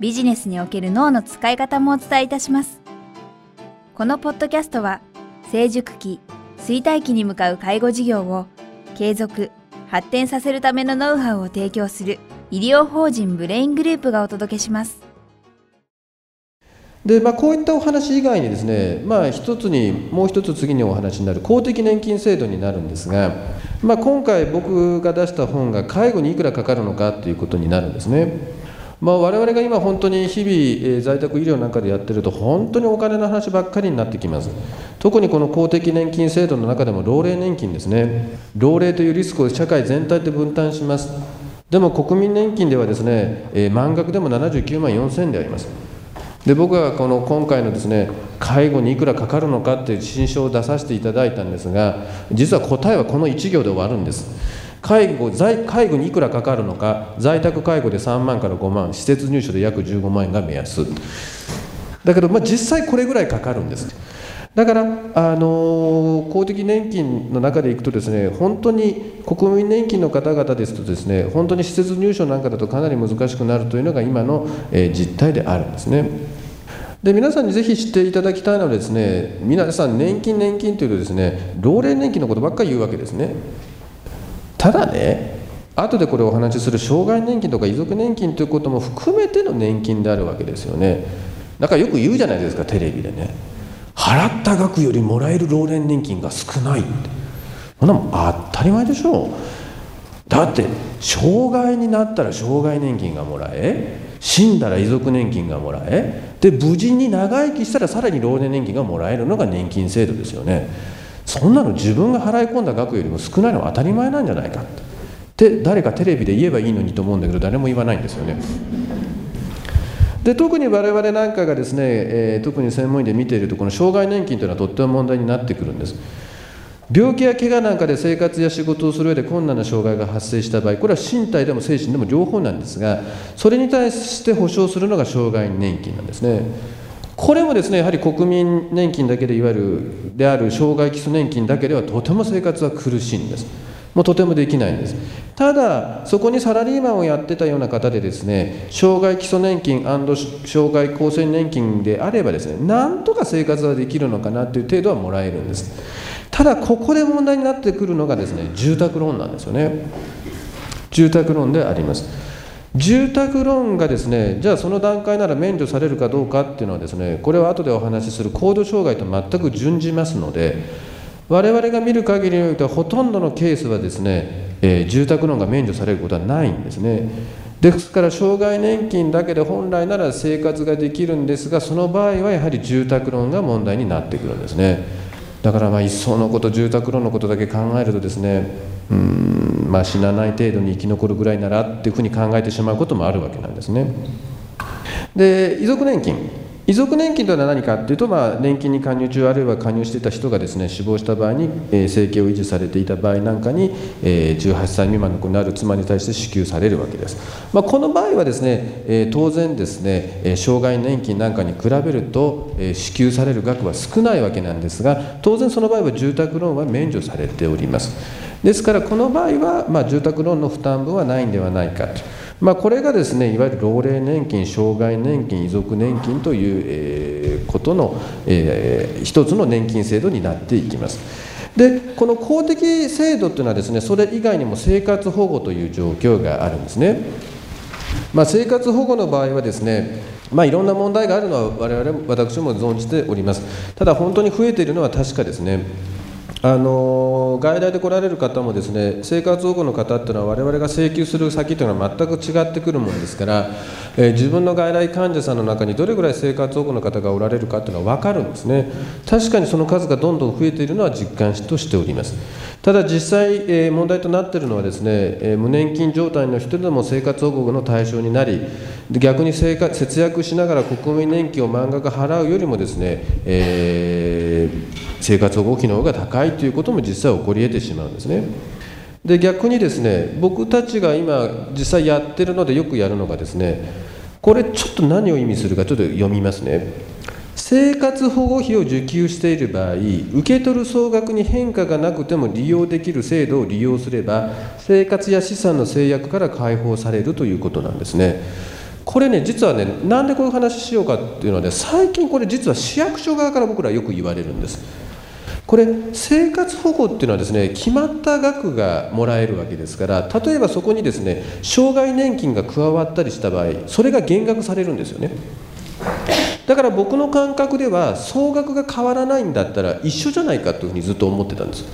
ビジネスにおける脳の使い方もお伝えいたします。このポッドキャストは、成熟期、衰退期に向かう介護事業を継続、発展させるためのノウハウを提供する医療法人ブレイングループがお届けします。でまあ、こういったお話以外にですね、まあ、一つにもう一つ次にお話になる公的年金制度になるんですが、まあ、今回僕が出した本が介護にいくらかかるのかということになるんですね。まあ、我々が今本当に日々、在宅医療なんかでやってると本当にお金の話ばっかりになってきます。特にこの公的年金制度の中でも老齢年金ですね。老齢というリスクを社会全体で分担します。でも国民年金ではですね、満額でも79万4000であります。で僕はこの今回のですね介護にいくらかかるのかっていう新書を出させていただいたんですが実は答えはこの1行で終わるんです。介護在介護にいくらかかるのか在宅介護で3万から5万施設入所で約15万円が目安。だけど、まあ、実際これぐらいかかるんです。だから、あの公的年金の中でいくとですね本当に国民年金の方々ですとですね本当に施設入所なんかだとかなり難しくなるというのが今の、えー、実態であるんですね。で皆さんにぜひ知っていただきたいのはですね皆さん年金年金というとですね老齢年金のことばっかり言うわけですね。ただね後でこれお話しする障害年金とか遺族年金ということも含めての年金であるわけですよね。だからよく言うじゃないですかテレビでね。払った額よりもらえる老年年金が少ないって。そんなもん当たり前でしょ。うだって障害になったら障害年金がもらえ死んだら遺族年金がもらえで無事に長生きしたらさらに老年年金がもらえるのが年金制度ですよね。そんなの自分が払い込んだ額よりも少ないのは当たり前なんじゃないか。って誰かテレビで言えばいいのにと思うんだけど誰も言わないんですよね。で特に我々なんかがですね、えー、特に専門医で見ているとこの障害年金というのはとっても問題になってくるんです。病気や怪我なんかで生活や仕事をする上で困難な障害が発生した場合これは身体でも精神でも両方なんですがそれに対して保障するのが障害年金なんですね。これもですねやはり国民年金だけでいわゆるである障害基礎年金だけではとても生活は苦しいんです。もうとてもできないんです。ただそこにサラリーマンをやってたような方でですね障害基礎年金障害厚生年金であればですねなんとか生活はできるのかなという程度はもらえるんです。ただここで問題になってくるのがですね住宅ローンなんですよね。住宅ローンであります。住宅ローンがですねじゃあその段階なら免除されるかどうかっていうのはですねこれは後でお話しする高度障害と全く準じますので我々が見る限りにおいてはほとんどのケースはですね、えー、住宅ローンが免除されることはないんですね。ですから障害年金だけで本来なら生活ができるんですがその場合はやはり住宅ローンが問題になってくるんですね。だからまあ一層のこと住宅ローンのことだけ考えるとですねうんまあ、死なない程度に生き残るぐらいならっていうふうに考えてしまうこともあるわけなんですね。で遺族年金遺族年金というのは何かというと、まあ、年金に加入中あるいは加入していた人がですね死亡した場合に、えー、生計を維持されていた場合なんかに、えー、18歳未満の子になる妻に対して支給されるわけです、まあ、この場合はですね、えー、当然ですね、え障害年金なんかに比べると、え支給される額は少ないわけなんですが当然その場合は住宅ローンは免除されております。ですからこの場合は、まあ、住宅ローンの負担分はないんではないかと、まあ、これがですねいわゆる老齢年金障害年金遺族年金という、えー、ことの、えー、一つの年金制度になっていきます。でこの公的制度というのはですねそれ以外にも生活保護という状況があるんですね、まあ、生活保護の場合はですねまあ、いろんな問題があるのは我々私も存じております。ただ本当に増えているのは確かですね。あの外来で来られる方もですね生活保護の方っていうのは我々が請求する先というのは全く違ってくるもんですから、えー、自分の外来患者さんの中にどれぐらい生活保護の方がおられるかっていうのは分かるんですね。確かにその数がどんどん増えているのは実感としております。ただ実際、えー、問題となっているのはですね、えー、無年金状態の人でも生活保護の対象になり逆に生活節約しながら国民年金を満額払うよりもですね、えー生活保護費の方が高いということも実際起こり得てしまうんですね。で逆にですね僕たちが今実際やってるのでよくやるのがですねこれちょっと何を意味するかちょっと読みますね。生活保護費を受給している場合受け取る総額に変化がなくても利用できる制度を利用すれば生活や資産の制約から解放されるということなんですね。これね実はねなんでこういう話しようかっていうのはね最近これ実は市役所側から僕らよく言われるんです。これ生活保護っていうのはですね決まった額がもらえるわけですから例えばそこにですね障害年金が加わったりした場合それが減額されるんですよね。だから僕の感覚では総額が変わらないんだったら一緒じゃないかというふうにずっと思ってたんです。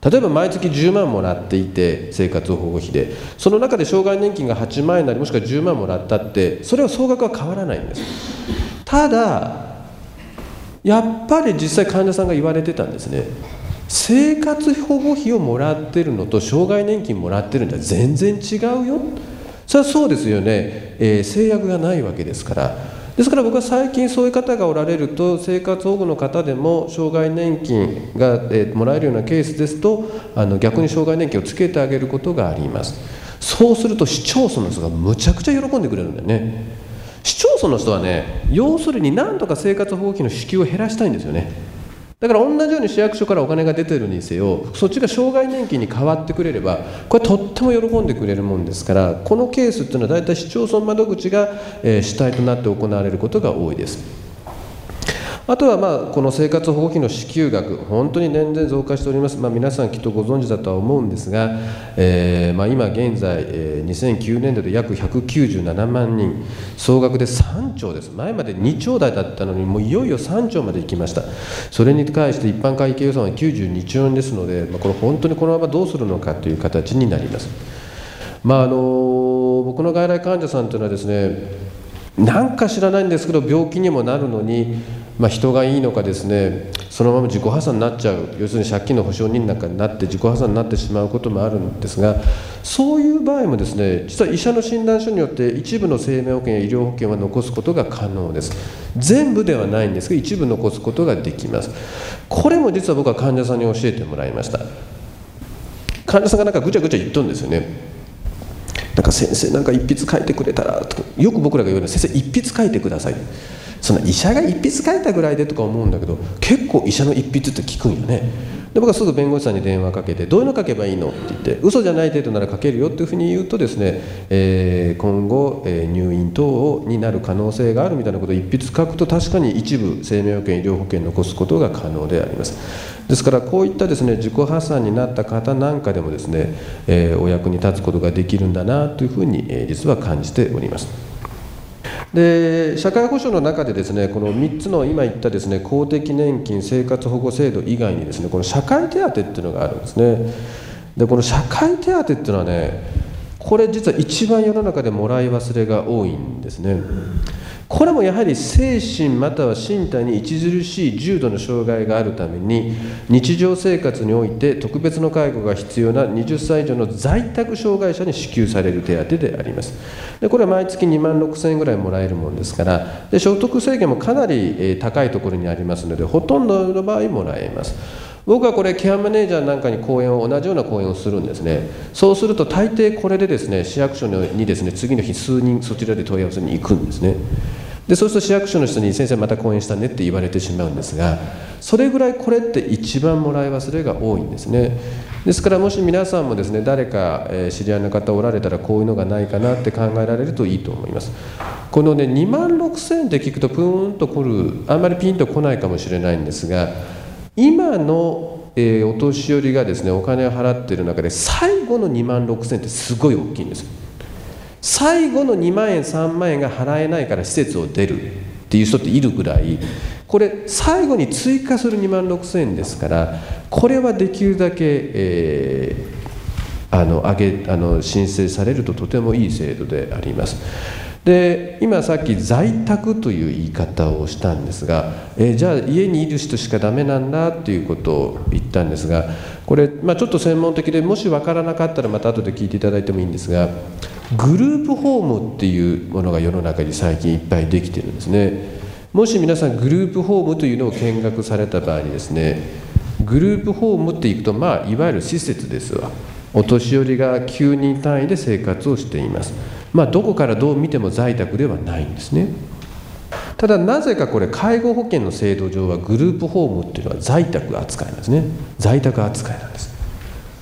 例えば毎月10万もらっていて生活保護費で。その中で障害年金が8万円なりもしくは10万もらったってそれは総額は変わらないんです。ただやっぱり実際患者さんが言われてたんですね。生活保護費をもらってるのと障害年金もらってるんじゃ全然違うよ。それはそうですよね、えー、制約がないわけですから。ですから僕は最近そういう方がおられると生活保護の方でも障害年金が、え、もらえるようなケースですとあの逆に障害年金をつけてあげることがあります。そうすると市町村の人がむちゃくちゃ喜んでくれるんだよね。その人はね要するに何とか生活保護費の支給を減らしたいんですよね。だから同じように市役所からお金が出てるにせよそっちが障害年金に変わってくれればこれとっても喜んでくれるもんですからこのケースっていうのは大体市町村窓口が、え、主体となって行われることが多いです。あとはまあこの生活保護費の支給額、本当に年々増加しております、まあ、皆さんきっとご存知だとは思うんですが、えー、まあ今現在、えー、2009年度で約197万人、総額で3兆です、前まで2兆台だったのに、もういよいよ3兆まで行きました、それに対して一般会計予算は92兆円ですので、まあ、これ、本当にこのままどうするのかという形になります。まああの僕の外来患者さんというのはですねなんか知らないんですけど病気にもなるのにまあ、人がいいのかですねそのまま自己破産になっちゃう要するに借金の保証人なんかになって自己破産になってしまうこともあるんですがそういう場合もですね実は医者の診断書によって一部の生命保険や医療保険は残すことが可能です。全部ではないんですが一部残すことができます。これも実は僕は患者さんに教えてもらいました。患者さんがなんかぐちゃぐちゃ言っとるんですよね。なんか先生なんか一筆書いてくれたらとかよく僕らが言うのは先生一筆書いてください。その医者が一筆書いたぐらいでとか思うんだけど結構医者の一筆って聞くんよね。で僕はすぐ弁護士さんに電話かけてどういうの書けばいいの？って言って嘘じゃない程度なら書けるよっていうふうに言うとですね、えー、今後、えー、入院等になる可能性があるみたいなことを一筆書くと確かに一部生命保険医療保険残すことが可能であります。ですからこういったですね自己破産になった方なんかでもですね、えー、お役に立つことができるんだなというふうに、えー、実は感じております。で社会保障の中でですねこの3つの今言ったですね公的年金生活保護制度以外にですねこの社会手当っていうのがあるんですね。でこの社会手当っていうのはねこれ実は一番世の中でもらい忘れが多いんですね。これもやはり精神または身体に著しい重度の障害があるために日常生活において特別の介護が必要な20歳以上の在宅障害者に支給される手当であります。でこれは毎月2万6000円ぐらいもらえるものですからで所得制限もかなり高いところにありますのでほとんどの場合もらえます。僕はこれケアマネージャーなんかに講演を同じような講演をするんですね。そうすると大抵これでですね市役所にですね次の日数人そちらで問い合わせに行くんですね。でそうすると市役所の人に「先生また講演したね」って言われてしまうんですがそれぐらいこれって一番もらい忘れが多いんですね。ですからもし皆さんもですね誰か、知り合いの方おられたらこういうのがないかなって考えられるといいと思います。このね2万6000円って聞くとプーンと来るあんまりピンと来ないかもしれないんですが今のえ、お年寄りがですねお金を払ってる中で最後の2万6000円ってすごい大きいんです。最後の2万円3万円が払えないから施設を出るっていう人っているぐらいこれ最後に追加する2万6000円ですからこれはできるだけ、えー、あの上げあの申請されるととてもいい制度であります。で今さっき在宅という言い方をしたんですが、え、じゃあ家にいる人しかダメなんだっていうことを言ったんですがこれ、まあ、ちょっと専門的でもし分からなかったらまた後で聞いていただいてもいいんですがグループホームっていうものが世の中に最近いっぱいできてるんですね。もし皆さんグループホームというのを見学された場合にですねグループホームっていくとまあいわゆる施設ですわ。お年寄りが9人単位で生活をしています。まあ、どこからどう見ても在宅ではないんですね。ただなぜかこれ介護保険の制度上はグループホームっていうのは在宅扱いなんですね。在宅扱いなんです。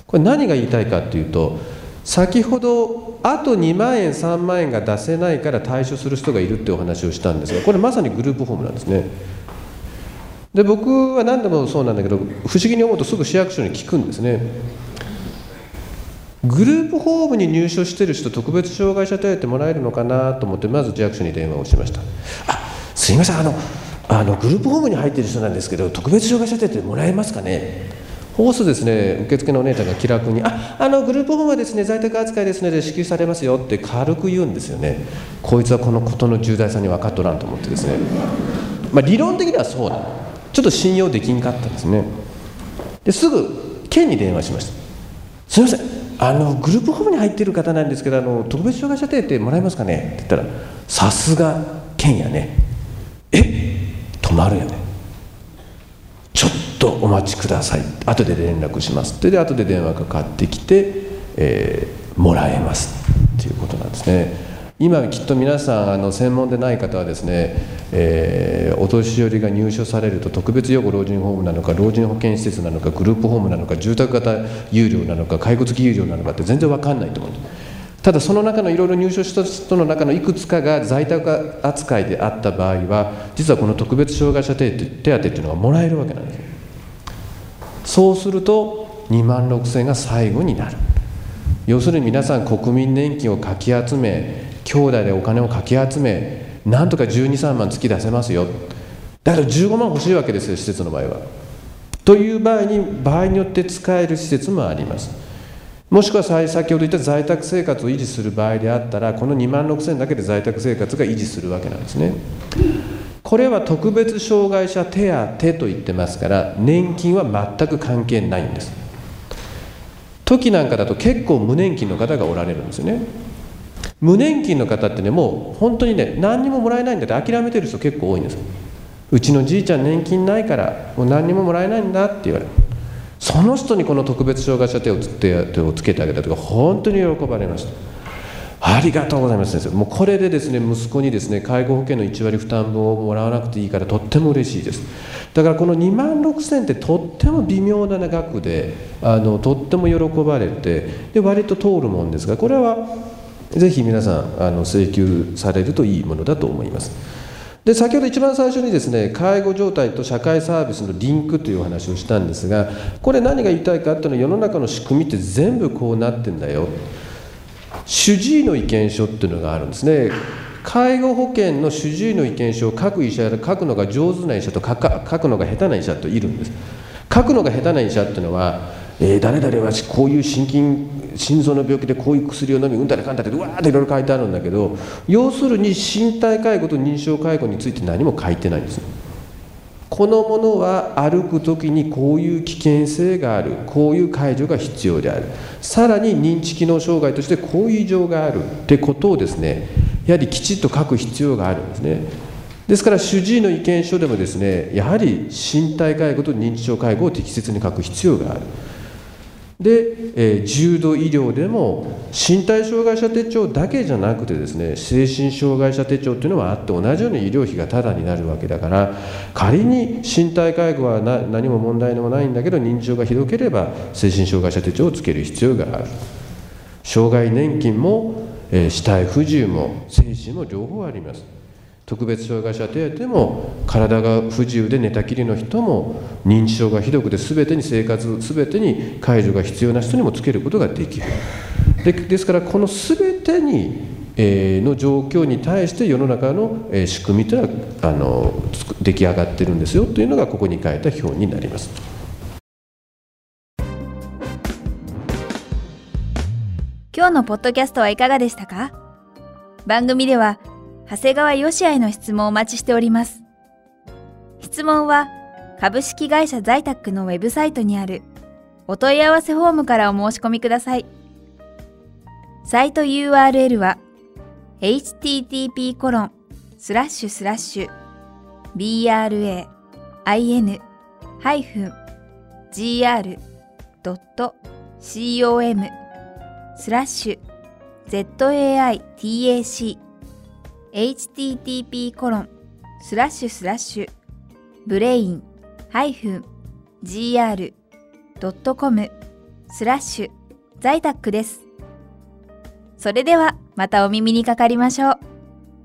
これ何が言いたいかっていうと先ほどあと2万円3万円が出せないから対処する人がいるってお話をしたんですがこれまさにグループホームなんですね。で僕は何でもそうなんだけど不思議に思うとすぐ市役所に聞くんですね。グループホームに入所してる人特別障害者手当もらえるのかなと思ってまず市役所に電話をしました。あすいませんあのあのグループホームに入ってる人なんですけど特別障害者手当もらえますかね？ホースですね受付のお姉ちゃんが気楽に「ああのグループホームはですね在宅扱いですので支給されますよ」って軽く言うんですよね。こいつはこのことの重大さに分かっとらんと思ってですね。まあ理論的にはそうだちょっと信用できんかったんですね。ですぐ県に電話しました。すいません。あのグループホームに入ってる方なんですけどあの特別障害者手当もらえますかね?」って言ったら「さすが県やね。え？止まるよね。とお待ちください。後で連絡します」ってで後で電話かかってきて、えー、もらえますっていうことなんですね。今きっと皆さんあの専門でない方はですね、えー、お年寄りが入所されると特別養護老人ホームなのか老人保健施設なのかグループホームなのか住宅型有料なのか介護付き有料なのかって全然分かんないと思うんです。ただその中のいろいろ入所した人の中のいくつかが在宅扱いであった場合は実はこの特別障害者手当手当っていうのがもらえるわけなんですそうすると2万6000が最後になる。要するに皆さん国民年金をかき集め兄弟でお金をかき集めなんとか123万月出せますよ。だけど15万欲しいわけですよ施設の場合は。という場合に場合によって使える施設もあります。もしくは先ほど言った在宅生活を維持する場合であったらこの2万6000だけで在宅生活が維持するわけなんですね。これは特別障害者手当と言ってますから年金は全く関係ないんです。時なんかだと結構無年金の方がおられるんですよね。無年金の方ってねもう本当にね何にももらえないんだって諦めてる人結構多いんです。うちのじいちゃん年金ないからもう何にももらえないんだって言われる。その人にこの特別障害者手をつ手をつけてあげたとか本当に喜ばれました。ありがとうございます先生。もうこれでですね息子にですね介護保険の1割負担分をもらわなくていいからとっても嬉しいです。だからこの2万6000ってとっても微妙な額であのとっても喜ばれてで割と通るもんですがこれはぜひ皆さんあの請求されるといいものだと思います。で先ほど一番最初にですね介護状態と社会サービスのリンクというお話をしたんですがこれ何が言いたいかっていうのは世の中の仕組みって全部こうなってんだよ。主治医の意見書っていうのがあるんですね。介護保険の主治医の意見書を書く医者や書くのが上手な医者と書くのが下手な医者といるんです。書くのが下手な医者っていうのはえー、誰々はこういう心筋心臓の病気でこういう薬を飲みうんたらかんたらってうわーっていろいろ書いてあるんだけど要するに身体介護と認証介護について何も書いてないんです。このものは歩くときにこういう危険性がある。こういう介助が必要である。さらに認知機能障害としてこういう異常があるってことをですねやはりきちっと書く必要があるんですね。ですから主治医の意見書でもですねやはり身体介護と認知症介護を適切に書く必要がある。で、えー、重度医療でも身体障害者手帳だけじゃなくてですね精神障害者手帳っていうのはあって同じように医療費がタダになるわけだから仮に身体介護は何も問題でもないんだけど認知症がひどければ精神障害者手帳をつける必要がある。障害年金も、えー、死体不自由も精神も両方あります。特別障害者手当も体が不自由で寝たきりの人も認知症がひどくて全てに生活全てに介助が必要な人にもつけることができるでですからこの全てに、の状況に対して世の中の仕組みというのはあの出来上がってるんですよというのがここに書いた表になります。今日のポッドキャストはいかがでしたか？番組では長谷川よしへの質問をお待ちしております。質問は株式会社在宅のウェブサイトにあるお問い合わせフォームからお申し込みください。サイト URL は http コロンスラッシュスラッシュ brain-gr.com スラッシュ zaitac http コロンスラッシュスラッシュブレイン -gr.com スラッシュ在宅です。それではまたお耳にかかりましょう。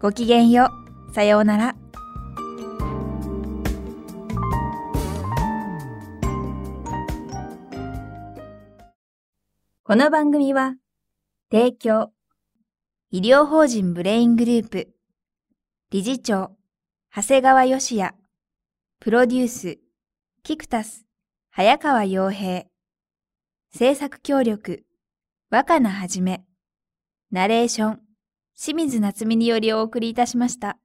ごきげんよう。さようなら。この番組は、提供、医療法人ブレイングループ、理事長、長谷川義也、プロデュース、キクタス、早川洋平、制作協力、若菜はじめ、ナレーション、清水夏美によりお送りいたしました。